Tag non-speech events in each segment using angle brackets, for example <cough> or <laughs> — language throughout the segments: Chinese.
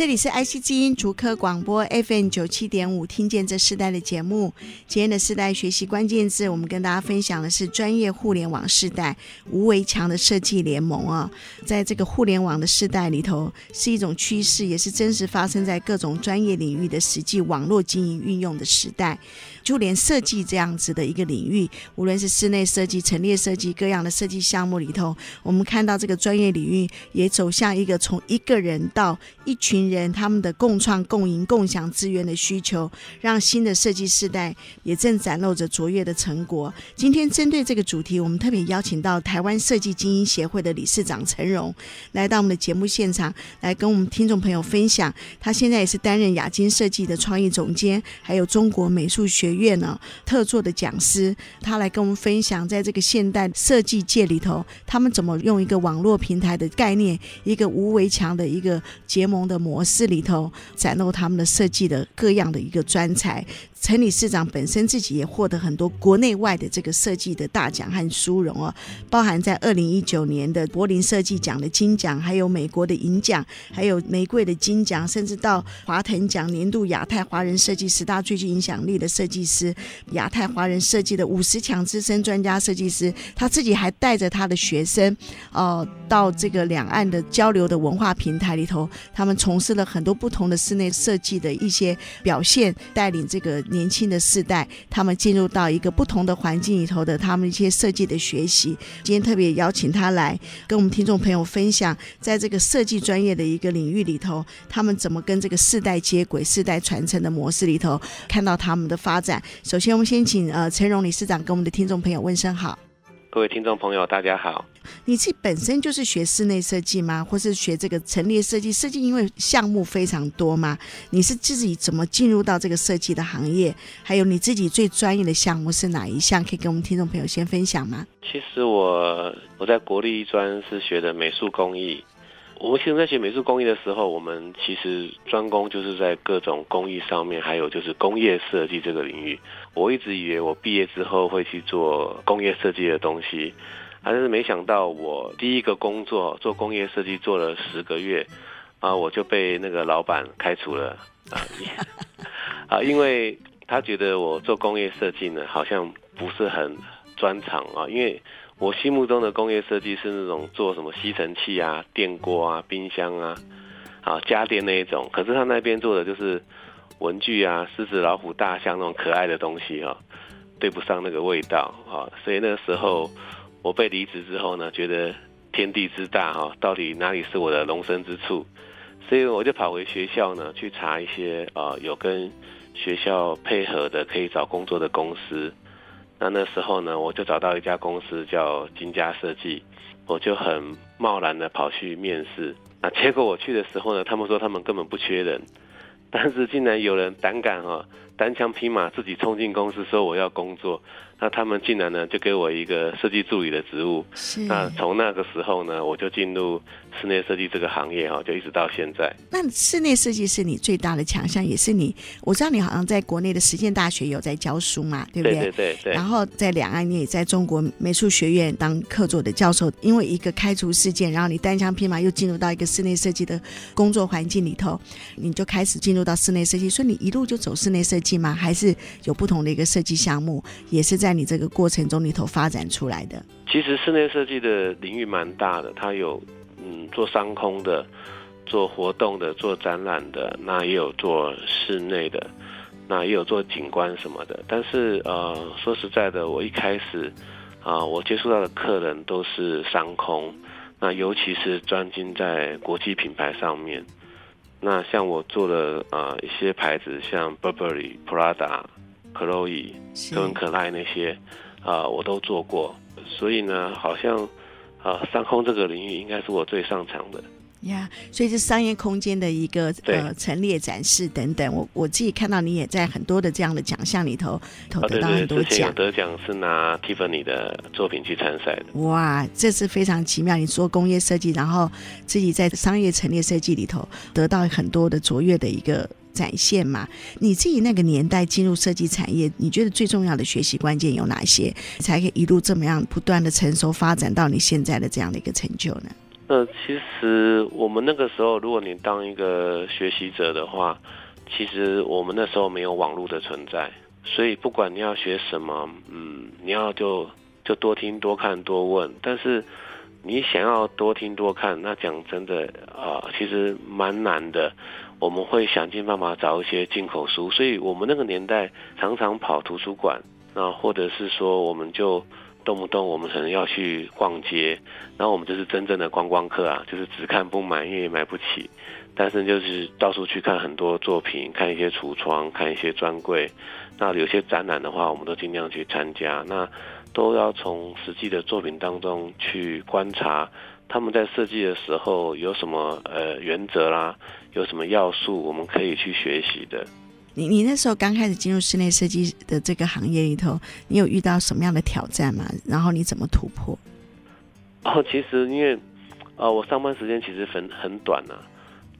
这里是 IC 之音竹科广播 FM 九七点五，听见这世代的节目。今天的世代学习关键字，我们跟大家分享的是专业互联网世代无围墙的设计联盟啊，在这个互联网的世代里头，是一种趋势，也是真实发生在各种专业领域的实际网络经营运用的时代。就连设计这样子的一个领域，无论是室内设计、陈列设计各样的设计项目里头，我们看到这个专业领域也走向一个从一个人到一群人，他们的共创、共赢、共享资源的需求，让新的设计世代也正展露着卓越的成果。今天针对这个主题，我们特别邀请到台湾设计精英协会的理事长陈荣来到我们的节目现场，来跟我们听众朋友分享。他现在也是担任亚金设计的创意总监，还有中国美术学院呢特作的讲师，他来跟我们分享，在这个现代设计界里头，他们怎么用一个网络平台的概念，一个无围墙的一个结盟的模式里头，展露他们的设计的各样的一个专才。陈理事长本身自己也获得很多国内外的这个设计的大奖和殊荣哦，包含在二零一九年的柏林设计奖的金奖，还有美国的银奖，还有玫瑰的金奖，甚至到华腾奖年度亚太华人设计十大最具影响力的设计师，亚太华人设计的五十强资深专家设计师，他自己还带着他的学生，哦，到这个两岸的交流的文化平台里头，他们从事了很多不同的室内设计的一些表现，带领这个。年轻的世代，他们进入到一个不同的环境里头的，他们一些设计的学习。今天特别邀请他来跟我们听众朋友分享，在这个设计专业的一个领域里头，他们怎么跟这个世代接轨、世代传承的模式里头，看到他们的发展。首先，我们先请呃陈荣理事长跟我们的听众朋友问声好。各位听众朋友，大家好。你自己本身就是学室内设计吗？或是学这个陈列设计？设计因为项目非常多嘛，你是自己怎么进入到这个设计的行业？还有你自己最专业的项目是哪一项？可以跟我们听众朋友先分享吗？其实我我在国立艺专是学的美术工艺。我们现在学美术工艺的时候，我们其实专攻就是在各种工艺上面，还有就是工业设计这个领域。我一直以为我毕业之后会去做工业设计的东西，但是没想到我第一个工作做工业设计做了十个月，啊，我就被那个老板开除了啊，<laughs> 啊，因为他觉得我做工业设计呢，好像不是很专长啊，因为。我心目中的工业设计是那种做什么吸尘器啊、电锅啊、冰箱啊、啊家电那一种，可是他那边做的就是文具啊、狮子、老虎、大象那种可爱的东西啊，对不上那个味道啊，所以那个时候我被离职之后呢，觉得天地之大哈，到底哪里是我的容身之处？所以我就跑回学校呢，去查一些啊有跟学校配合的可以找工作的公司。那那时候呢，我就找到一家公司叫金家设计，我就很贸然的跑去面试。那结果我去的时候呢，他们说他们根本不缺人，但是竟然有人胆敢哈、哦。单枪匹马自己冲进公司说我要工作，那他们竟然呢就给我一个设计助理的职务。是。那从那个时候呢，我就进入室内设计这个行业哈，就一直到现在。那室内设计是你最大的强项，也是你，我知道你好像在国内的实践大学有在教书嘛，对不对？对对对对。然后在两岸，你也在中国美术学院当客座的教授。因为一个开除事件，然后你单枪匹马又进入到一个室内设计的工作环境里头，你就开始进入到室内设计。所以你一路就走室内设计。吗？还是有不同的一个设计项目，也是在在你这个过程中里头发展出来的。其实室内设计的领域蛮大的，它有嗯做商空的，做活动的，做展览的，那也有做室内的，那也有做景观什么的。但是呃说实在的，我一开始啊、我接触到的客人都是商空，那尤其是专精在国际品牌上面。那像我做的呃一些牌子，像 Burberry、Prada、Chloe、科文可赖那些，啊、呃，我都做过。所以呢，好像啊、呃，商空这个领域应该是我最擅长的。呀，yeah, 所以是商业空间的一个呃陈列展示等等。我我自己看到你也在很多的这样的奖项里头，头得到很多奖。啊、对对对，之前有得奖是拿 Tiffany 的作品去参赛的。哇，这是非常奇妙！你做工业设计，然后自己在商业陈列设计里头得到很多的卓越的一个展现嘛？你自己那个年代进入设计产业，你觉得最重要的学习关键有哪些，才可以一路这么样不断的成熟发展到你现在的这样的一个成就呢？那其实我们那个时候，如果你当一个学习者的话，其实我们那时候没有网络的存在，所以不管你要学什么，嗯，你要就就多听多看多问。但是你想要多听多看，那讲真的啊，其实蛮难的。我们会想尽办法找一些进口书，所以我们那个年代常常跑图书馆，那或者是说我们就。动不动我们可能要去逛街，然后我们就是真正的观光客啊，就是只看不买，因为买不起。但是就是到处去看很多作品，看一些橱窗，看一些专柜。那有些展览的话，我们都尽量去参加。那都要从实际的作品当中去观察，他们在设计的时候有什么呃原则啦，有什么要素我们可以去学习的。你你那时候刚开始进入室内设计的这个行业里头，你有遇到什么样的挑战吗？然后你怎么突破？<laughs> 哦，其实因为，呃，我上班时间其实很很短呢，啊，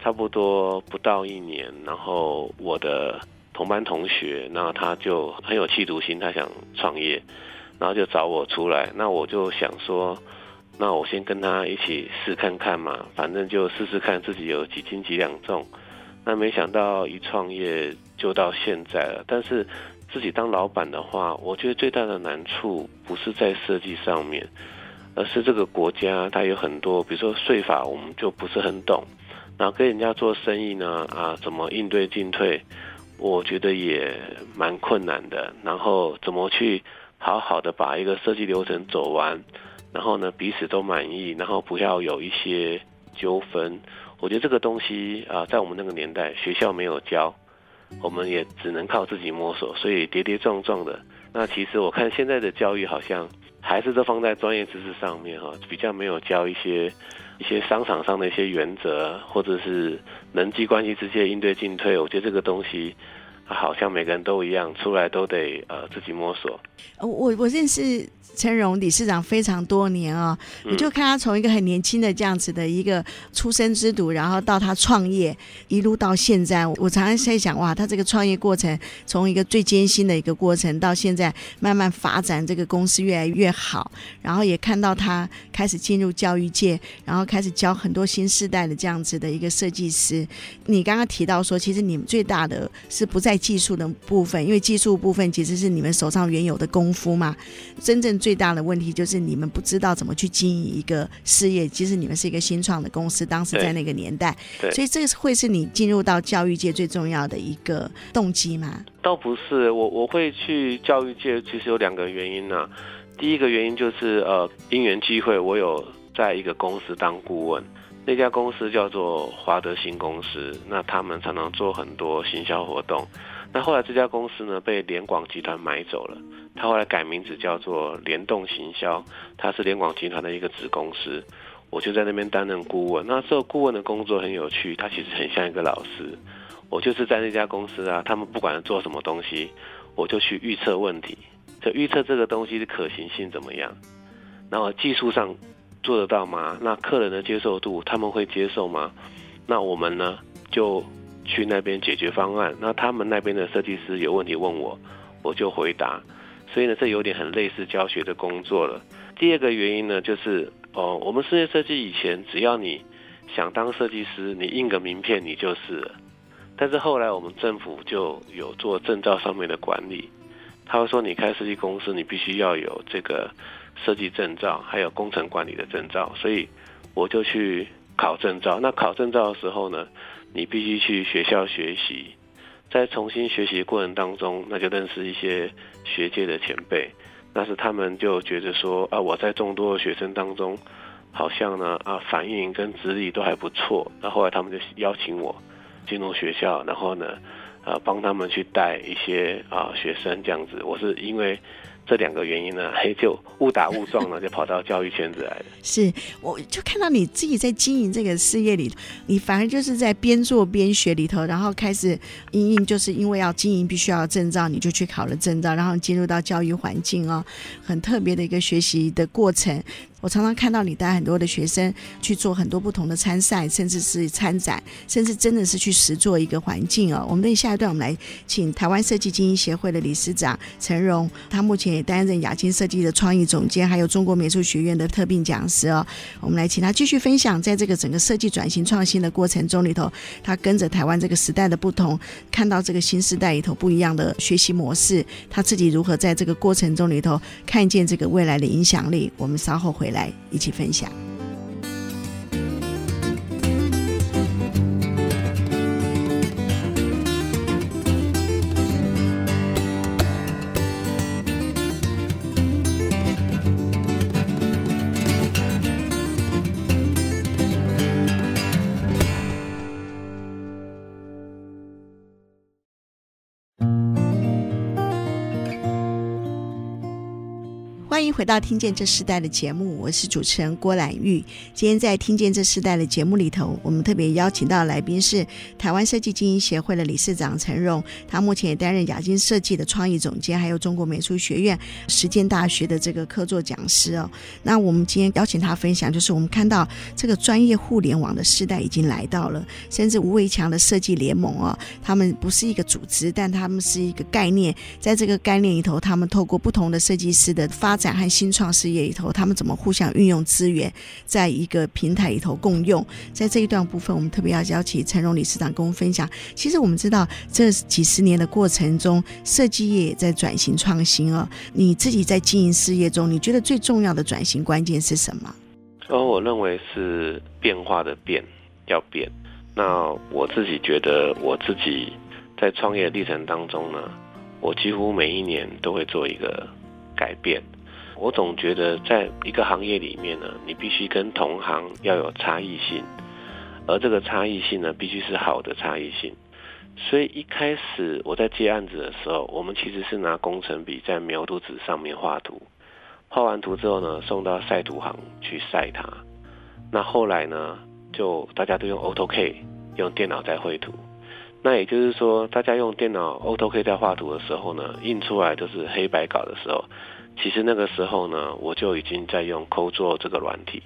差不多不到一年。然后我的同班同学，那他就很有企图心，他想创业，然后就找我出来。那我就想说，那我先跟他一起试看看嘛，反正就试试看自己有几斤几两重。那没想到一创业就到现在了，但是自己当老板的话，我觉得最大的难处不是在设计上面，而是这个国家它有很多，比如说税法，我们就不是很懂，然后跟人家做生意呢，啊，怎么应对进退，我觉得也蛮困难的。然后怎么去好好的把一个设计流程走完，然后呢，彼此都满意，然后不要有一些纠纷。我觉得这个东西啊，在我们那个年代，学校没有教，我们也只能靠自己摸索，所以跌跌撞撞的。那其实我看现在的教育好像还是都放在专业知识上面哈，比较没有教一些一些商场上的一些原则，或者是人际关系之间应对进退。我觉得这个东西。好像每个人都一样，出来都得呃自己摸索。我我认识陈荣理事长非常多年啊、哦，我、嗯、就看他从一个很年轻的这样子的一个出生之犊，然后到他创业，一路到现在，我常常在想，哇，他这个创业过程，从一个最艰辛的一个过程，到现在慢慢发展，这个公司越来越好，然后也看到他开始进入教育界，然后开始教很多新世代的这样子的一个设计师。你刚刚提到说，其实你们最大的是不在。技术的部分，因为技术部分其实是你们手上原有的功夫嘛。真正最大的问题就是你们不知道怎么去经营一个事业。其实你们是一个新创的公司，当时在那个年代，所以这个会是你进入到教育界最重要的一个动机吗？倒不是，我我会去教育界，其实有两个原因呢、啊。第一个原因就是呃，因缘机会，我有在一个公司当顾问。那家公司叫做华德新公司，那他们常常做很多行销活动。那后来这家公司呢，被联广集团买走了，他后来改名字叫做联动行销，它是联广集团的一个子公司。我就在那边担任顾问。那这个顾问的工作很有趣，他其实很像一个老师。我就是在那家公司啊，他们不管做什么东西，我就去预测问题，就预测这个东西的可行性怎么样，然后技术上。做得到吗？那客人的接受度，他们会接受吗？那我们呢，就去那边解决方案。那他们那边的设计师有问题问我，我就回答。所以呢，这有点很类似教学的工作了。第二个原因呢，就是哦，我们室内设计以前，只要你想当设计师，你印个名片你就是了。但是后来我们政府就有做证照上面的管理，他会说你开设计公司，你必须要有这个。设计证照，还有工程管理的证照，所以我就去考证照。那考证照的时候呢，你必须去学校学习，在重新学习过程当中，那就认识一些学界的前辈。但是他们就觉得说啊，我在众多的学生当中，好像呢啊反应跟资历都还不错。那后来他们就邀请我进入学校，然后呢，呃帮他们去带一些啊学生这样子。我是因为。这两个原因呢，<laughs> 嘿，就误打误撞呢，<laughs> 就跑到教育圈子来了。是，我就看到你自己在经营这个事业里，你反而就是在边做边学里头，然后开始因应，就是因为要经营，必须要证照，你就去考了证照，然后进入到教育环境哦，很特别的一个学习的过程。我常常看到你带很多的学生去做很多不同的参赛，甚至是参展，甚至真的是去实做一个环境哦。我们等下一段，我们来请台湾设计精英协会的理事长陈荣，他目前也担任亚青设计的创意总监，还有中国美术学院的特聘讲师哦。我们来请他继续分享，在这个整个设计转型创新的过程中里头，他跟着台湾这个时代的不同，看到这个新时代里头不一样的学习模式，他自己如何在这个过程中里头看见这个未来的影响力。我们稍后回来一起分享。回到《听见这世代》的节目，我是主持人郭兰玉。今天在《听见这世代》的节目里头，我们特别邀请到的来宾是台湾设计精英协会的理事长陈荣，他目前也担任亚金设计的创意总监，还有中国美术学院实践大学的这个客座讲师哦。那我们今天邀请他分享，就是我们看到这个专业互联网的时代已经来到了，甚至吴维强的设计联盟哦，他们不是一个组织，但他们是一个概念，在这个概念里头，他们透过不同的设计师的发展。和新创事业里头，他们怎么互相运用资源，在一个平台里头共用？在这一段部分，我们特别要邀请陈荣理事长跟我们分享。其实我们知道，这几十年的过程中，设计业也在转型创新哦。你自己在经营事业中，你觉得最重要的转型关键是什么？哦，我认为是变化的变要变。那我自己觉得，我自己在创业历程当中呢，我几乎每一年都会做一个改变。我总觉得，在一个行业里面呢，你必须跟同行要有差异性，而这个差异性呢，必须是好的差异性。所以一开始我在接案子的时候，我们其实是拿工程笔在描图纸上面画图，画完图之后呢，送到晒图行去晒它。那后来呢，就大家都用 AutoCAD，用电脑在绘图。那也就是说，大家用电脑 AutoCAD 在画图的时候呢，印出来都是黑白稿的时候。其实那个时候呢，我就已经在用 CoDraw 这个软体，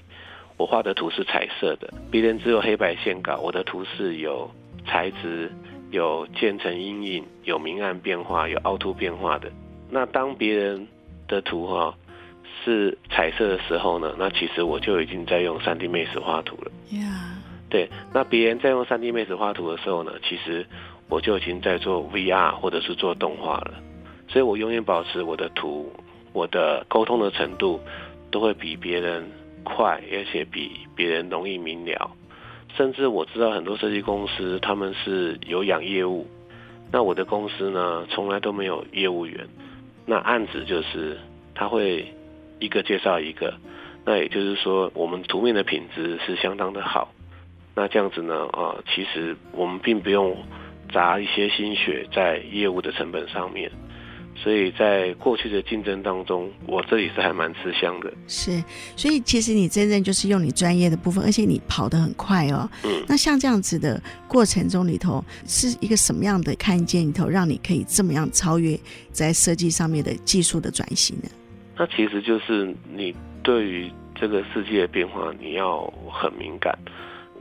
我画的图是彩色的，别人只有黑白线稿，我的图是有材质、有渐层阴影、有明暗变化、有凹凸变化的。那当别人的图哈、哦、是彩色的时候呢，那其实我就已经在用 3D Max 画图了。Yeah. 对，那别人在用 3D Max 画图的时候呢，其实我就已经在做 VR 或者是做动画了。所以我永远保持我的图。我的沟通的程度都会比别人快，而且比别人容易明了。甚至我知道很多设计公司他们是有养业务，那我的公司呢，从来都没有业务员。那案子就是他会一个介绍一个，那也就是说我们图面的品质是相当的好。那这样子呢，啊，其实我们并不用砸一些心血在业务的成本上面。所以在过去的竞争当中，我这里是还蛮吃香的。是，所以其实你真正就是用你专业的部分，而且你跑得很快哦。嗯。那像这样子的过程中里头，是一个什么样的看见里头，让你可以这么样超越在设计上面的技术的转型呢？那其实就是你对于这个世界的变化，你要很敏感。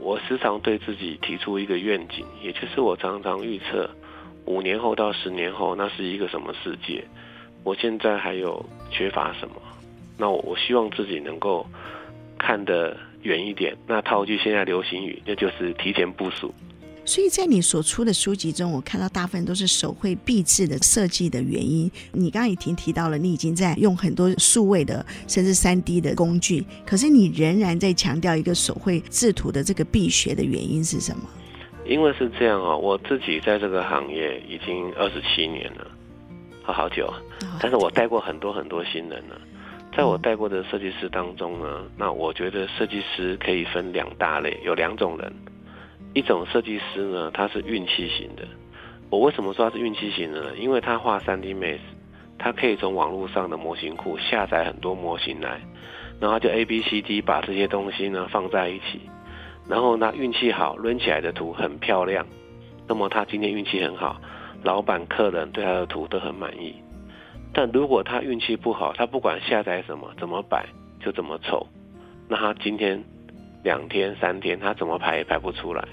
我时常对自己提出一个愿景，也就是我常常预测。五年后到十年后，那是一个什么世界？我现在还有缺乏什么？那我我希望自己能够看得远一点。那套句现在流行语，那就是提前部署。所以在你所出的书籍中，我看到大部分都是手绘壁制的设计的原因。你刚刚已经提到了，你已经在用很多数位的甚至三 D 的工具，可是你仍然在强调一个手绘制图的这个必学的原因是什么？因为是这样哦，我自己在这个行业已经二十七年了，好好久啊。但是我带过很多很多新人了，在我带过的设计师当中呢，那我觉得设计师可以分两大类，有两种人，一种设计师呢，他是运气型的。我为什么说他是运气型的呢？因为他画 3D Max，他可以从网络上的模型库下载很多模型来，然后就 A B C D 把这些东西呢放在一起，然后呢运气好，抡起来的图很漂亮，那么他今天运气很好，老板、客人对他的图都很满意。但如果他运气不好，他不管下载什么，怎么摆就怎么丑，那他今天两天三天他怎么排也排不出来。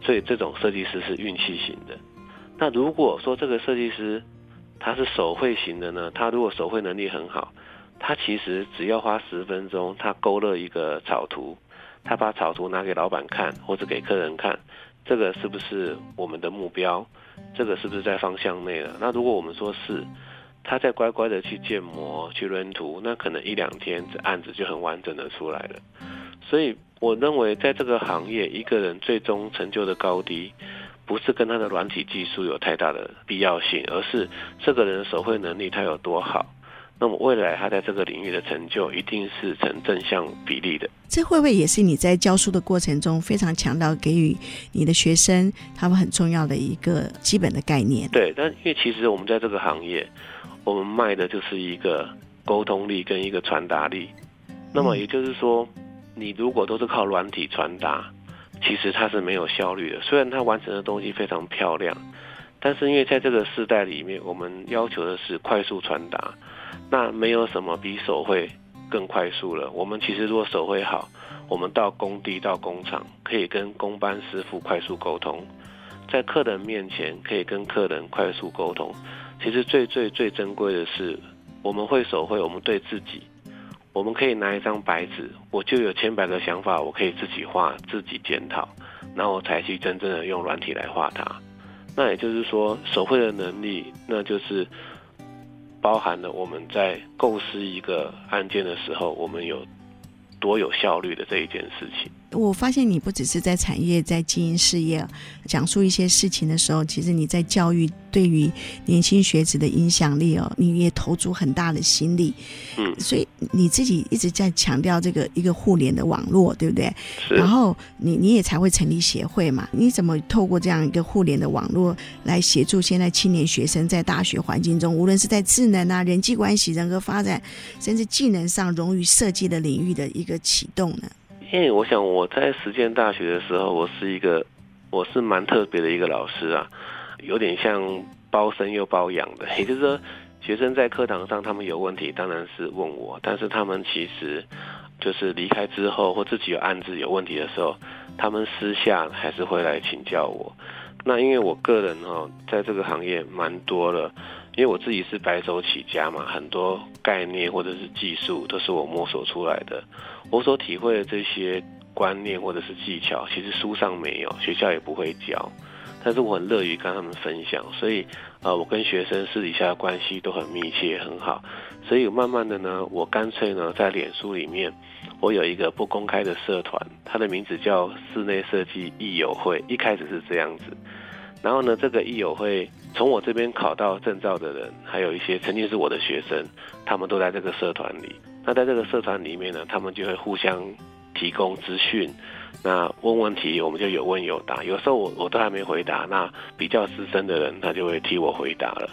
所以这种设计师是运气型的。那如果说这个设计师他是手绘型的呢？他如果手绘能力很好，他其实只要花十分钟，他勾勒一个草图，他把草图拿给老板看或者给客人看，这个是不是我们的目标？这个是不是在方向内了？那如果我们说是，他再乖乖的去建模、去扔图，那可能一两天这案子就很完整的出来了。所以我认为，在这个行业，一个人最终成就的高低，不是跟他的软体技术有太大的必要性，而是这个人的手绘能力他有多好。那么未来他在这个领域的成就，一定是成正向比例的。这会不会也是你在教书的过程中非常强调给予你的学生他们很重要的一个基本的概念？对，但因为其实我们在这个行业，我们卖的就是一个沟通力跟一个传达力。那么也就是说。嗯你如果都是靠软体传达，其实它是没有效率的。虽然它完成的东西非常漂亮，但是因为在这个时代里面，我们要求的是快速传达，那没有什么比手绘更快速了。我们其实如果手绘好，我们到工地、到工厂，可以跟工班师傅快速沟通，在客人面前可以跟客人快速沟通。其实最最最珍贵的是，我们会手绘，我们对自己。我们可以拿一张白纸，我就有千百个想法，我可以自己画、自己检讨，然后我才去真正的用软体来画它。那也就是说，手绘的能力，那就是包含了我们在构思一个案件的时候，我们有多有效率的这一件事情。我发现你不只是在产业在经营事业，讲述一些事情的时候，其实你在教育对于年轻学子的影响力哦，你也投注很大的心力。嗯，所以你自己一直在强调这个一个互联的网络，对不对？是。然后你你也才会成立协会嘛？你怎么透过这样一个互联的网络来协助现在青年学生在大学环境中，无论是在智能啊、人际关系、人格发展，甚至技能上融于设计的领域的一个启动呢？因为我想我在实践大学的时候，我是一个我是蛮特别的一个老师啊，有点像包生又包养的。也就是说，学生在课堂上他们有问题，当然是问我，但是他们其实就是离开之后或自己有案子有问题的时候，他们私下还是会来请教我。那因为我个人哈，在这个行业蛮多了，因为我自己是白手起家嘛，很多概念或者是技术都是我摸索出来的。我所体会的这些观念或者是技巧，其实书上没有，学校也不会教，但是我很乐于跟他们分享，所以呃，我跟学生私底下的关系都很密切，很好。所以慢慢的呢，我干脆呢，在脸书里面，我有一个不公开的社团，它的名字叫室内设计艺友会，一开始是这样子。然后呢，这个益友会从我这边考到证照的人，还有一些曾经是我的学生，他们都在这个社团里。那在这个社团里面呢，他们就会互相提供资讯，那问问题我们就有问有答。有时候我我都还没回答，那比较资深的人他就会替我回答了。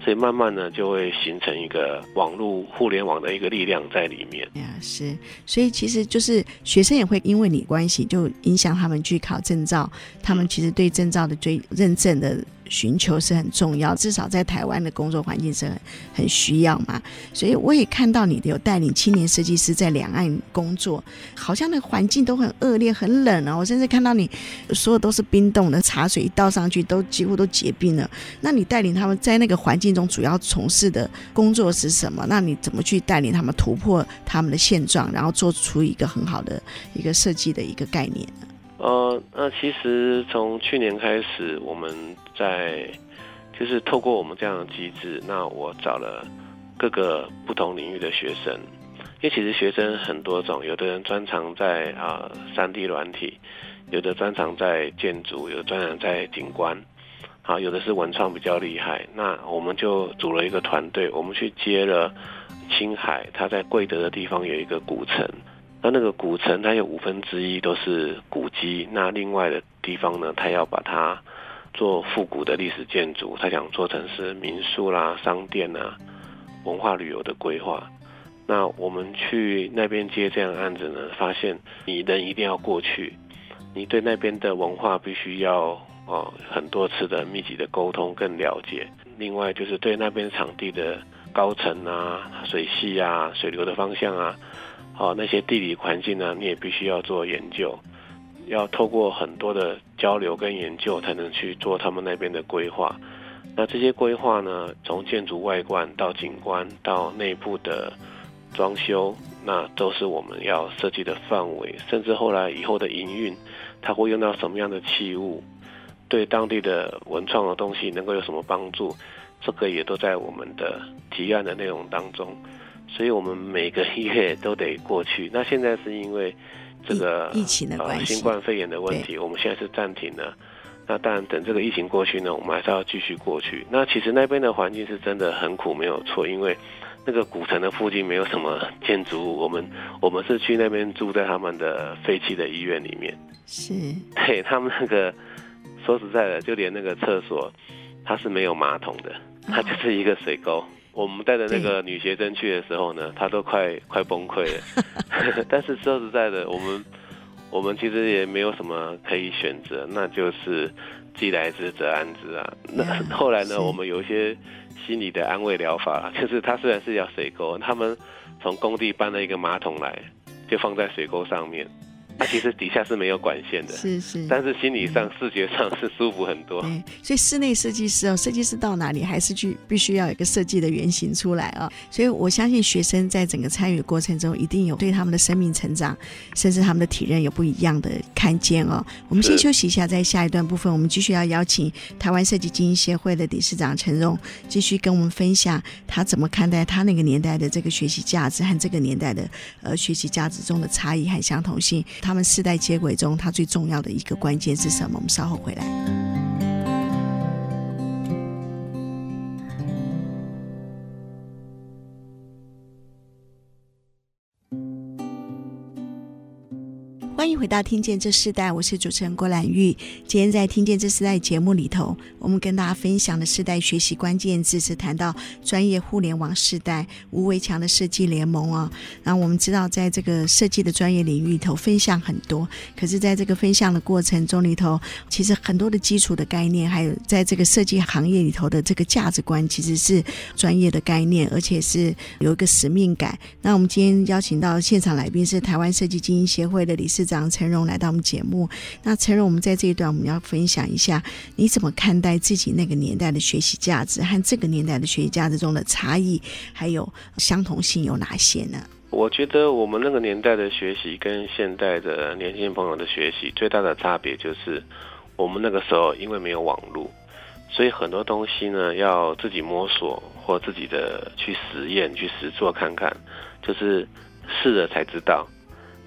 所以慢慢呢，就会形成一个网络互联网的一个力量在里面。呀，是，所以其实就是学生也会因为你关系，就影响他们去考证照。他们其实对证照的追认证的。寻求是很重要，至少在台湾的工作环境是很很需要嘛。所以我也看到你的有带领青年设计师在两岸工作，好像那环境都很恶劣、很冷啊。我甚至看到你所有都是冰冻的茶水，一倒上去都几乎都结冰了。那你带领他们在那个环境中主要从事的工作是什么？那你怎么去带领他们突破他们的现状，然后做出一个很好的一个设计的一个概念呢？呃，那其实从去年开始，我们在就是透过我们这样的机制，那我找了各个不同领域的学生，因为其实学生很多种，有的人专长在啊 3D 软体，有的专长在建筑，有的专长在景观，啊，有的是文创比较厉害，那我们就组了一个团队，我们去接了青海，他在贵德的地方有一个古城。那那个古城，它有五分之一都是古迹。那另外的地方呢，它要把它做复古的历史建筑，它想做成是民宿啦、商店啊，文化旅游的规划。那我们去那边接这样的案子呢，发现你人一定要过去，你对那边的文化必须要哦很多次的密集的沟通更了解。另外就是对那边场地的高层啊、水系啊、水流的方向啊，哦那些地理环境呢，你也必须要做研究，要透过很多的交流跟研究，才能去做他们那边的规划。那这些规划呢，从建筑外观到景观到内部的。装修，那都是我们要设计的范围，甚至后来以后的营运，它会用到什么样的器物，对当地的文创的东西能够有什么帮助，这个也都在我们的提案的内容当中。所以我们每个月都得过去。那现在是因为这个疫情的关系，呃，新冠肺炎的问题，我们现在是暂停了。那当然，等这个疫情过去呢，我们还是要继续过去。那其实那边的环境是真的很苦，没有错，因为。那个古城的附近没有什么建筑物，我们我们是去那边住在他们的废弃的医院里面。是，对他们那个说实在的，就连那个厕所，它是没有马桶的，它就是一个水沟。我们带着那个女学生去的时候呢，她都快快崩溃了。<laughs> <laughs> 但是说实在的，我们我们其实也没有什么可以选择，那就是既来之则安之啊。那 <laughs> 后来呢，我们有一些。心理的安慰疗法，就是它虽然是条水沟，他们从工地搬了一个马桶来，就放在水沟上面。它其实底下是没有管线的，是是，但是心理上、视觉上是舒服很多。对，所以室内设计师哦，设计师到哪里还是去必须要有一个设计的原型出来啊。所以我相信学生在整个参与的过程中，一定有对他们的生命成长，甚至他们的体验有不一样的看见哦。我们先休息一下，在下一段部分，我们继续要邀请台湾设计精英协会的理事长陈荣，继续跟我们分享他怎么看待他那个年代的这个学习价值和这个年代的呃学习价值中的差异和相同性。他们世代接轨中，它最重要的一个关键是什么？我们稍后回来。欢迎回到《听见这世代》，我是主持人郭兰玉。今天在《听见这世代》节目里头，我们跟大家分享的世代学习关键字是谈到专业互联网世代无围墙的设计联盟啊。那我们知道，在这个设计的专业领域里头，分享很多。可是，在这个分享的过程中里头，其实很多的基础的概念，还有在这个设计行业里头的这个价值观，其实是专业的概念，而且是有一个使命感。那我们今天邀请到现场来宾是台湾设计精英协会的理事长。陈荣来到我们节目，那陈荣，我们在这一段我们要分享一下，你怎么看待自己那个年代的学习价值和这个年代的学习价值中的差异，还有相同性有哪些呢？我觉得我们那个年代的学习跟现代的年轻朋友的学习最大的差别就是，我们那个时候因为没有网络，所以很多东西呢要自己摸索或自己的去实验去实做看看，就是试了才知道。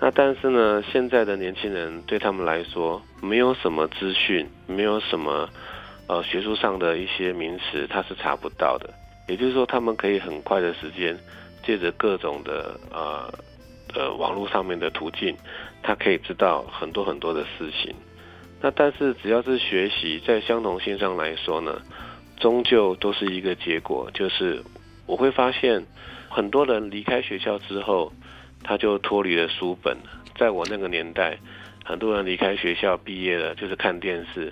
那但是呢，现在的年轻人对他们来说，没有什么资讯，没有什么呃学术上的一些名词，他是查不到的。也就是说，他们可以很快的时间，借着各种的呃呃网络上面的途径，他可以知道很多很多的事情。那但是只要是学习，在相同性上来说呢，终究都是一个结果，就是我会发现很多人离开学校之后。他就脱离了书本。在我那个年代，很多人离开学校毕业了，就是看电视。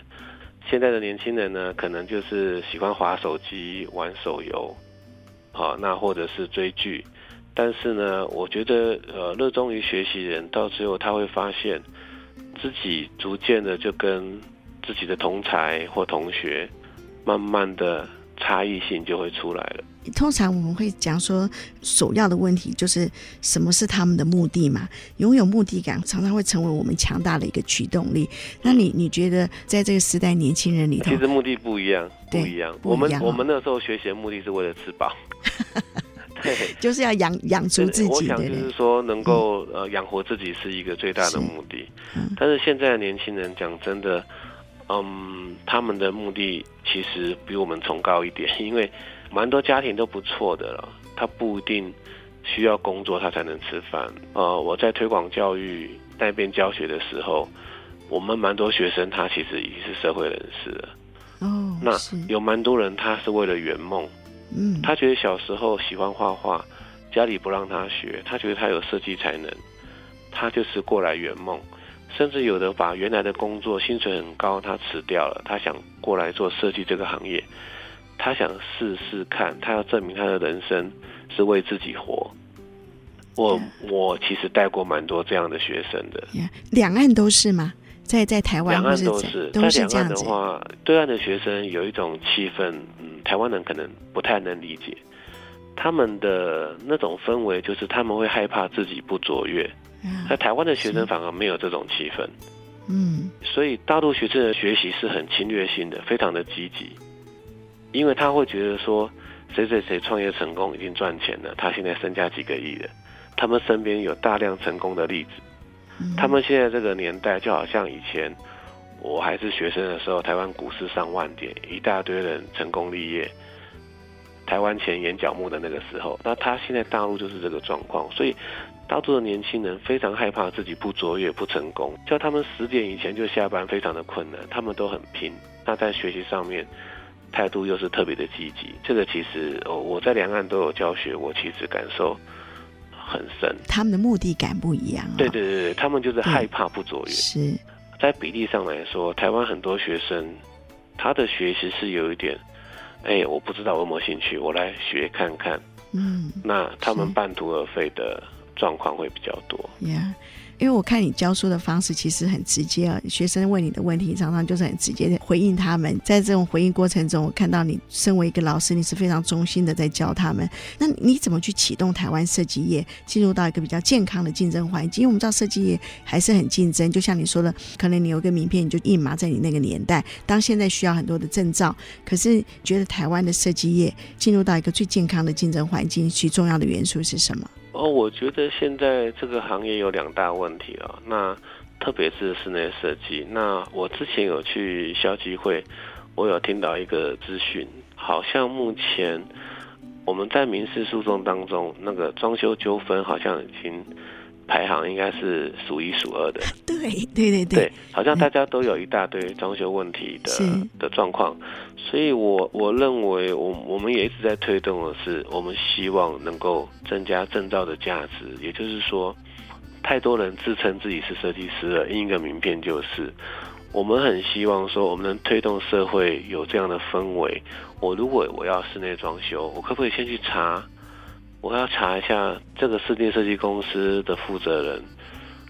现在的年轻人呢，可能就是喜欢滑手机、玩手游，好，那或者是追剧。但是呢，我觉得，呃，热衷于学习人，到最后他会发现自己逐渐的就跟自己的同才或同学，慢慢的差异性就会出来了。通常我们会讲说，首要的问题就是什么是他们的目的嘛？拥有目的感常常会成为我们强大的一个驱动力。那你你觉得在这个时代年轻人里头，其实目的不一样，不一样。我们我们那时候学习的目的是为了吃饱，<laughs> 对，就是要养养足自己。我想就是说，能够呃养活自己是一个最大的目的。嗯，但是现在的年轻人讲真的，嗯，他们的目的其实比我们崇高一点，因为。蛮多家庭都不错的了，他不一定需要工作，他才能吃饭。呃，我在推广教育那边教学的时候，我们蛮多学生他其实已经是社会人士了。哦，那有蛮多人他是为了圆梦，嗯，他觉得小时候喜欢画画，家里不让他学，他觉得他有设计才能，他就是过来圆梦。甚至有的把原来的工作薪水很高，他辞掉了，他想过来做设计这个行业，他想试试看，他要证明他的人生是为自己活。我、yeah. 我其实带过蛮多这样的学生的，两.岸都是吗？在在台湾，两岸都是，都是在两岸的话，对岸的学生有一种气氛，嗯，台湾人可能不太能理解，他们的那种氛围就是他们会害怕自己不卓越。在台湾的学生反而没有这种气氛，嗯，所以大陆学生的学习是很侵略性的，非常的积极，因为他会觉得说，谁谁谁创业成功已经赚钱了，他现在身价几个亿了，他们身边有大量成功的例子，他们现在这个年代就好像以前我还是学生的时候，台湾股市上万点，一大堆人成功立业，台湾前眼角目的那个时候，那他现在大陆就是这个状况，所以。大多数的年轻人非常害怕自己不卓越、不成功，叫他们十点以前就下班，非常的困难。他们都很拼，那在学习上面态度又是特别的积极。这个其实，我在两岸都有教学，我其实感受很深。他们的目的感不一样。对对对，他们就是害怕不卓越。是在比例上来说，台湾很多学生他的学习是有一点，哎，我不知道我有没有兴趣，我来学看看。嗯，那他们半途而废的。状况会比较多。Yeah. 因为我看你教书的方式其实很直接啊，学生问你的问题常常就是很直接的回应他们。在这种回应过程中，我看到你身为一个老师，你是非常忠心的在教他们。那你怎么去启动台湾设计业进入到一个比较健康的竞争环境？因为我们知道设计业还是很竞争，就像你说的，可能你有个名片你就印嘛，在你那个年代，当现在需要很多的证照，可是觉得台湾的设计业进入到一个最健康的竞争环境，最重要的元素是什么？哦，我觉得现在这个行业有两大问题啊。那特别是室内设计。那我之前有去消基会，我有听到一个资讯，好像目前我们在民事诉讼当中，那个装修纠纷好像已经。排行应该是数一数二的，<laughs> 对对对对，好像大家都有一大堆装修问题的的状况，所以我我认为我我们也一直在推动的是，我们希望能够增加证照的价值，也就是说，太多人自称自己是设计师了，印一个名片就是，我们很希望说，我们能推动社会有这样的氛围。我如果我要室内装修，我可不可以先去查？我要查一下这个室内设计公司的负责人，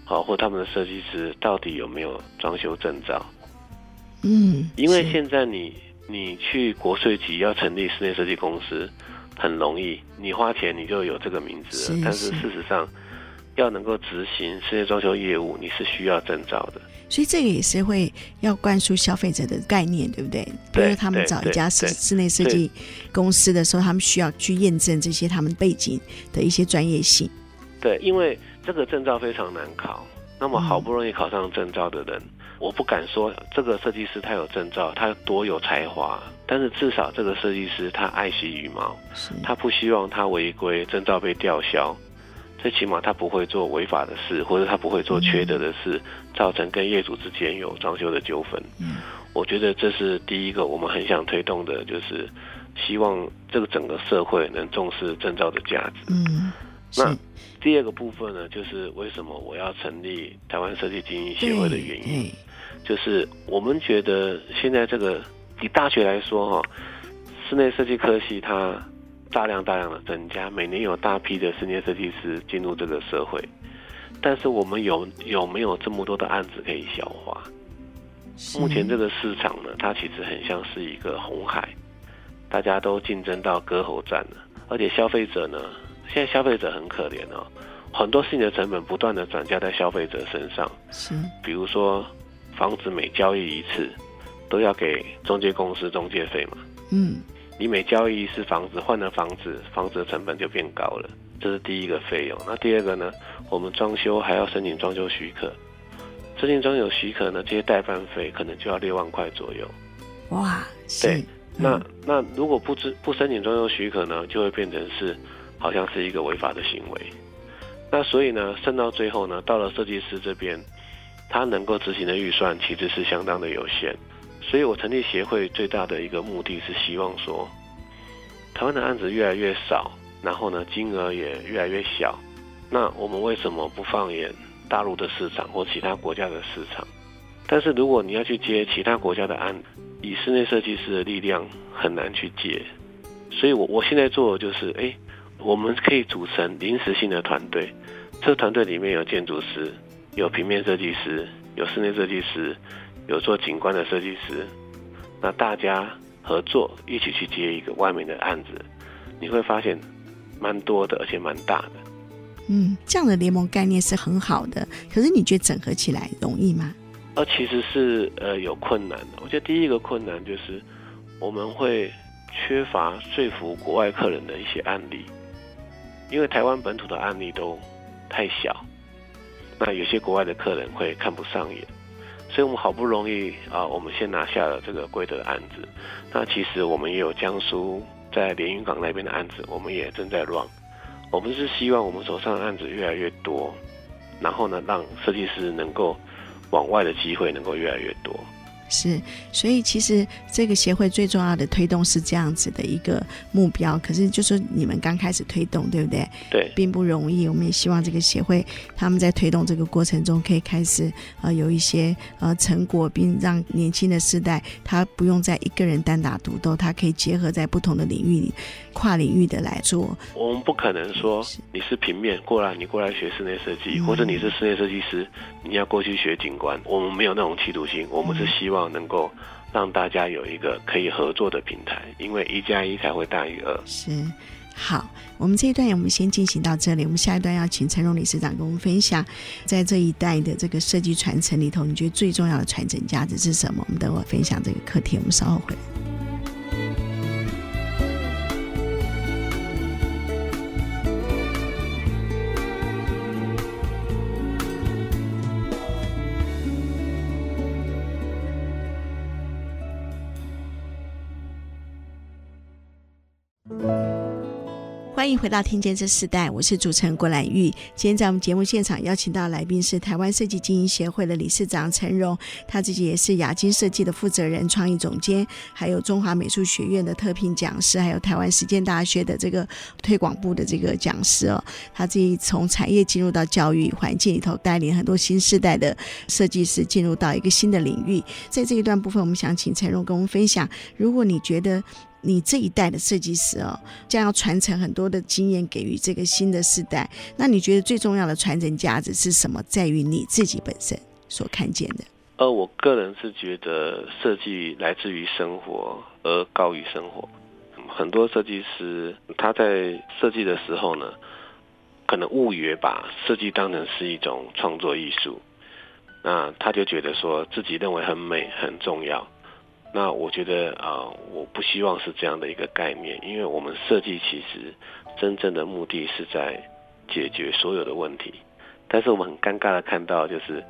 好，或他们的设计师到底有没有装修证照？嗯，因为现在你你去国税局要成立室内设计公司很容易，你花钱你就有这个名字了。是，但是事实上，要能够执行室内装修业务，你是需要证照的。所以这个也是会要灌输消费者的概念，对不对？比如他们找一家室室内设计公司的时候，他们需要去验证这些他们背景的一些专业性。对，因为这个证照非常难考。那么好不容易考上证照的人，嗯、我不敢说这个设计师他有证照，他多有才华，但是至少这个设计师他爱惜羽毛，他不希望他违规，证照被吊销。最起码他不会做违法的事，或者他不会做缺德的事，造成跟业主之间有装修的纠纷。嗯，我觉得这是第一个我们很想推动的，就是希望这个整个社会能重视证照的价值。嗯，那第二个部分呢，就是为什么我要成立台湾设计精英协会的原因，就是我们觉得现在这个以大学来说哈，室内设计科系它。大量大量的增加，每年有大批的室内设计师进入这个社会，但是我们有有没有这么多的案子可以消化？目前这个市场呢，它其实很像是一个红海，大家都竞争到割喉战了，而且消费者呢，现在消费者很可怜哦，很多事情的成本不断的转嫁在消费者身上，是，比如说房子每交易一次都要给中介公司中介费嘛，嗯。你每交易一次房子，换了房子，房子的成本就变高了，这是第一个费用。那第二个呢？我们装修还要申请装修许可，申请装修许可呢，这些代办费可能就要六万块左右。哇，对，嗯、那那如果不知不申请装修许可呢，就会变成是好像是一个违法的行为。那所以呢，剩到最后呢，到了设计师这边，他能够执行的预算其实是相当的有限。所以我成立协会最大的一个目的是希望说，台湾的案子越来越少，然后呢，金额也越来越小。那我们为什么不放眼大陆的市场或其他国家的市场？但是如果你要去接其他国家的案，以室内设计师的力量很难去接。所以我我现在做的就是，哎，我们可以组成临时性的团队。这个团队里面有建筑师，有平面设计师，有室内设计师，有做景观的设计师。那大家合作一起去接一个外面的案子，你会发现蛮多的，而且蛮大的。嗯，这样的联盟概念是很好的，可是你觉得整合起来容易吗？呃，其实是呃有困难的。我觉得第一个困难就是我们会缺乏说服国外客人的一些案例，因为台湾本土的案例都太小，那有些国外的客人会看不上眼，所以我们好不容易啊，我们先拿下了这个贵的案子。那其实我们也有江苏在连云港那边的案子，我们也正在 run。我们是希望我们手上的案子越来越多，然后呢，让设计师能够往外的机会能够越来越多。是，所以其实这个协会最重要的推动是这样子的一个目标。可是就是你们刚开始推动，对不对？对，并不容易。我们也希望这个协会他们在推动这个过程中，可以开始呃有一些呃成果，并让年轻的世代他不用再一个人单打独斗，他可以结合在不同的领域里，跨领域的来做。我们不可能说你是平面过来，你过来学室内设计，嗯，或者你是室内设计师，你要过去学景观。我们没有那种企图心，我们是希望。能够让大家有一个可以合作的平台，因为一加一才会大于二。是，好，我们这一段我们先进行到这里，我们下一段要请陈荣理事长跟我们分享，在这一代的这个设计传承里头，你觉得最重要的传承价值是什么？我们等会分享这个课题，我们稍后回。欢迎回到《听见这世代》，我是主持人郭兰玉。今天在我们节目现场邀请到来宾是台湾设计经营协会的理事长陈荣，他自己也是亚金设计的负责人、创意总监，还有中华美术学院的特聘讲师，还有台湾实践大学的这个推广部的这个讲师哦。他自己从产业进入到教育环境里头，带领很多新世代的设计师进入到一个新的领域。在这一段部分，我们想请陈荣跟我们分享，如果你觉得。你这一代的设计师哦，将要传承很多的经验给予这个新的世代。那你觉得最重要的传承价值是什么？在于你自己本身所看见的。呃，我个人是觉得设计来自于生活，而高于生活。很多设计师他在设计的时候呢，可能误以为把设计当成是一种创作艺术，那他就觉得说自己认为很美很重要。那我觉得啊、我不希望是这样的一个概念，因为我们设计其实真正的目的是在解决所有的问题，但是我们很尴尬的看到，就是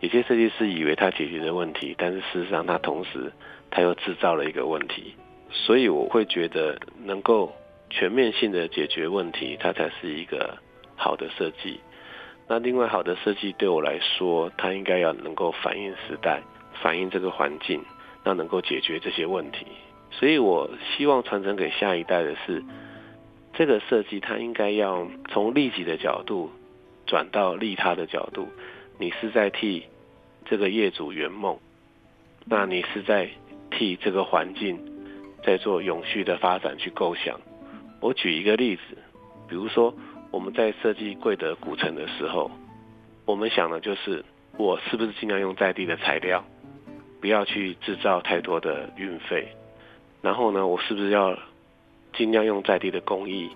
有些设计师以为他解决的问题，但是事实上他同时他又制造了一个问题，所以我会觉得能够全面性的解决问题，它才是一个好的设计。那另外好的设计对我来说，它应该要能够反映时代，反映这个环境。那能够解决这些问题，所以我希望传承给下一代的是，这个设计它应该要从利己的角度转到利他的角度。你是在替这个业主圆梦，那你是在替这个环境在做永续的发展去构想。我举一个例子，比如说我们在设计贵德古城的时候，我们想的就是我是不是尽量用在地的材料。不要去制造太多的运费，然后呢，我是不是要尽量用在地的工艺？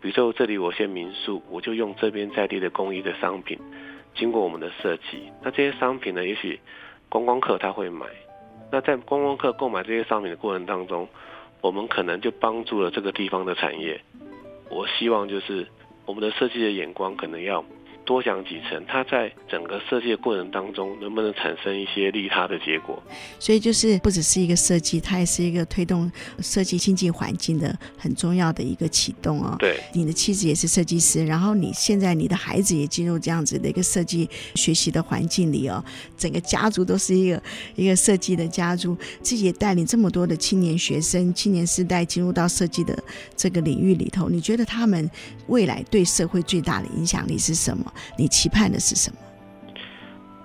比如说这里我先民宿，我就用这边在地的工艺的商品，经过我们的设计，那这些商品呢，也许观光客他会买。那在观光客购买这些商品的过程当中，我们可能就帮助了这个地方的产业。我希望就是我们的设计的眼光可能要多想几层，它在整个设计的过程当中，能不能产生一些利他的结果？所以就是不只是一个设计，它也是一个推动设计经济环境的很重要的一个启动哦。对，你的妻子也是设计师，然后你现在你的孩子也进入这样子的一个设计学习的环境里哦，整个家族都是一个一个设计的家族，自己也带领这么多的青年学生、青年世代进入到设计的这个领域里头，你觉得他们未来对社会最大的影响力是什么？你期盼的是什么？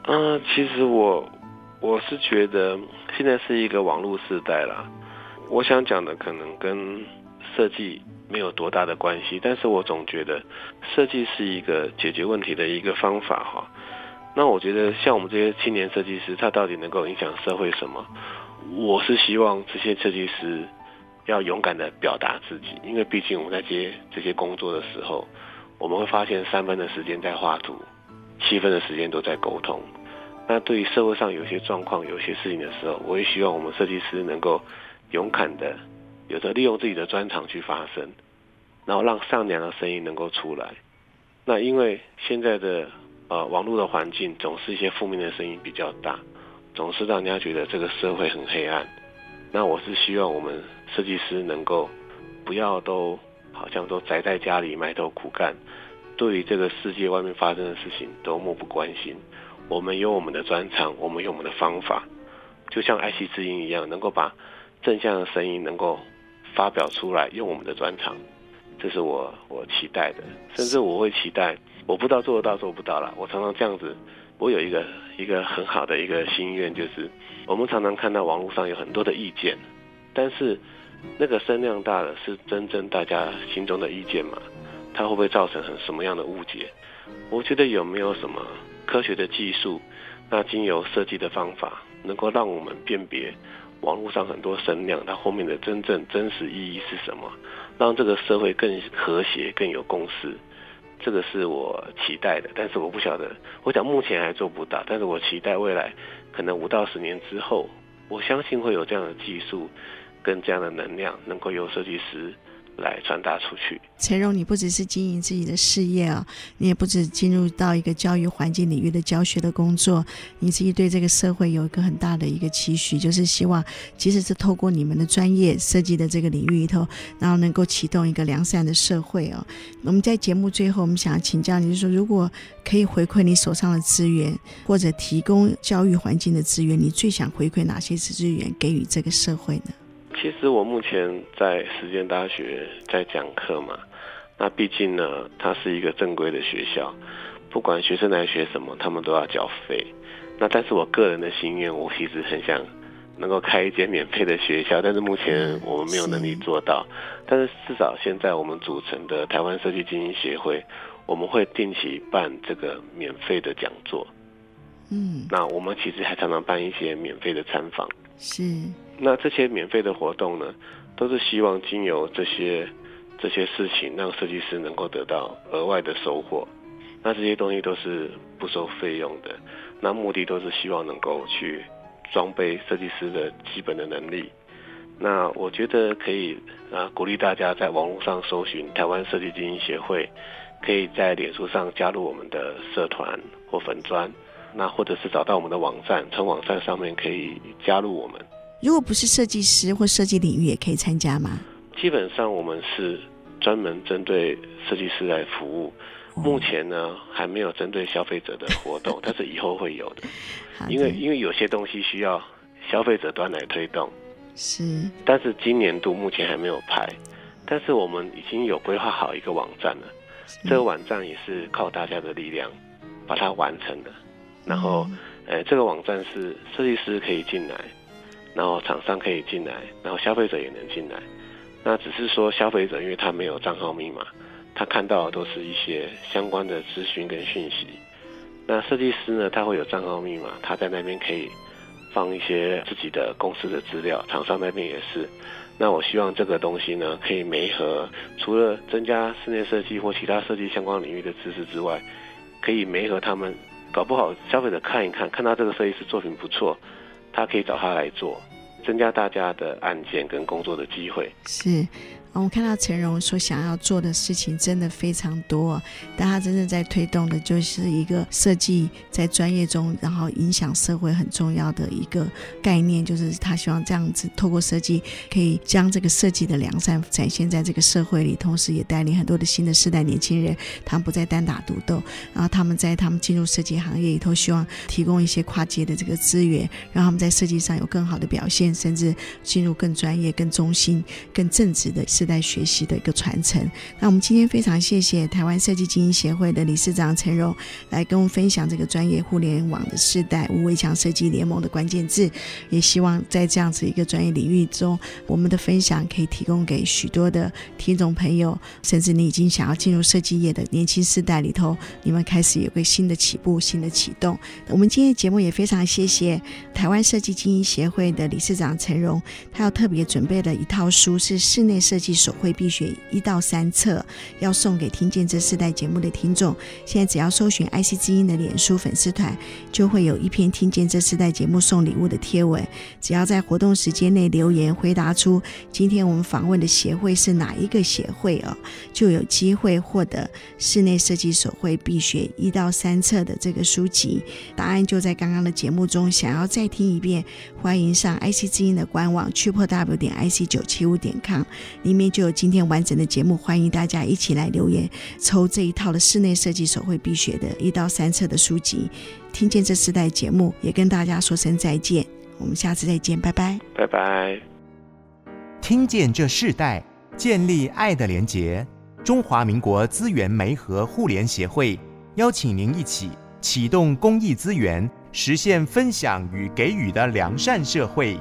嗯、其实我我是觉得现在是一个网络时代啦。我想讲的可能跟设计没有多大的关系，但是我总觉得设计是一个解决问题的一个方法哈。那我觉得像我们这些青年设计师，他到底能够影响社会什么？我是希望这些设计师要勇敢地表达自己，因为毕竟我们在接这些工作的时候。我们会发现三分的时间在画图，七分的时间都在沟通。那对于社会上有些状况、有些事情的时候，我也希望我们设计师能够勇敢的，有着利用自己的专长去发声，然后让善良的声音能够出来。那因为现在的呃网络的环境总是一些负面的声音比较大，总是让人家觉得这个社会很黑暗。那我是希望我们设计师能够不要都。好像都宅在家里埋头苦干，对于这个世界外面发生的事情都漠不关心。我们有我们的专长，我们有我们的方法，就像爱惜之音一样，能够把正向的声音能够发表出来，用我们的专长，这是我我期待的。甚至我会期待，我不知道做得到做不到了。我常常这样子，我有一个一个很好的一个心愿，就是我们常常看到网络上有很多的意见，但是。那个声量大的是真正大家心中的意见吗？它会不会造成很什么样的误解？我觉得有没有什么科学的技术，那经由设计的方法，能够让我们辨别网络上很多声量，它后面的真正真实意义是什么？让这个社会更和谐、更有共识，这个是我期待的。但是我不晓得，我想目前还做不到，但是我期待未来可能五到十年之后，我相信会有这样的技术。跟这样的能量能够由设计师来传达出去。陈荣，你不只是经营自己的事业啊，你也不止进入到一个教育环境领域的教学的工作，你自己对这个社会有一个很大的一个期许，就是希望，即使是透过你们的专业设计的这个领域里头，然后能够启动一个良善的社会哦。我们在节目最后，我们想请教你，就是说，如果可以回馈你手上的资源，或者提供教育环境的资源，你最想回馈哪些资源给予这个社会呢？其实我目前在实践大学在讲课嘛，那毕竟呢，它是一个正规的学校，不管学生来学什么，他们都要缴费。那但是我个人的心愿，我其实很想能够开一间免费的学校，但是目前我们没有能力做到。但是至少现在我们组成的台湾设计精英协会，我们会定期办这个免费的讲座。嗯，那我们其实还常常办一些免费的参访。是。那这些免费的活动呢，都是希望经由这些这些事情，让设计师能够得到额外的收获。那这些东西都是不收费用的，那目的都是希望能够去装备设计师的基本的能力。那我觉得可以啊，鼓励大家在网络上搜寻台湾设计精英协会，可以在脸书上加入我们的社团或粉专，那或者是找到我们的网站，从网站上面可以加入我们。如果不是设计师或设计领域，也可以参加吗？基本上我们是专门针对设计师来服务。目前呢，还没有针对消费者的活动，<laughs> 但是以后会有的。因为因为有些东西需要消费者端来推动。是。但是今年度目前还没有拍，但是我们已经有规划好一个网站了。这个网站也是靠大家的力量把它完成的。然后，呃，这个网站是设计师可以进来。然后厂商可以进来，然后消费者也能进来。那只是说消费者，因为他没有账号密码，他看到的都是一些相关的资讯跟讯息。那设计师呢，他会有账号密码，他在那边可以放一些自己的公司的资料。厂商那边也是。那我希望这个东西呢，可以媒合，除了增加室内设计或其他设计相关领域的知识之外，可以媒合他们。搞不好消费者看一看，看到这个设计师作品不错。他可以找他来做，增加大家的案件跟工作的机会。是，我们看到陈荣所想要做的事情真的非常多，但他真正在推动的就是一个设计在专业中，然后影响社会很重要的一个概念，就是他希望这样子透过设计，可以将这个设计的良善展现在这个社会里，同时也带领很多的新的世代年轻人，他们不再单打独斗，然后他们在他们进入设计行业里头，希望提供一些跨界的这个资源，让他们在设计上有更好的表现，甚至进入更专业、更中心、更正直的世代学习的一个传承。那我们今天非常谢谢台湾设计精英协会的理事长陈荣来跟我们分享这个专业互联网的世代无围墙设计联盟的关键字，也希望在这样子一个专业领域中，我们的分享可以提供给许多的听众朋友，甚至你已经想要进入设计业的年轻世代里头，你们开始有个新的起步、新的启动。我们今天节目也非常谢谢台湾设计精英协会的理事长陈荣，他要特别准备了一套书，是室内设计手绘必学一到三册，要送给听见这世代节目的听众。现在只要搜寻 IC 之音的脸书粉丝团，就会有一篇听见这世代节目送礼物的贴文。只要在活动时间内留言回答出今天我们访问的协会是哪一个协会哦，就有机会获得室内设计手绘必学一到三册的这个书籍。答案就在刚刚的节目中，想要再听一遍，欢迎上 IC 之音的官网 triplew 点 ic 九七五点 com，里面就有今天完整的节目，欢迎大家一起来留言抽这一套的室内设计手绘必学的一到三册的书籍。听见这世代节目，也跟大家说声再见，我们下次再见，拜拜，拜拜。听见这世代，建立爱的连结。中华民国资源媒和互联协会邀请您一起启动公益资源，实现分享与给予的良善社会。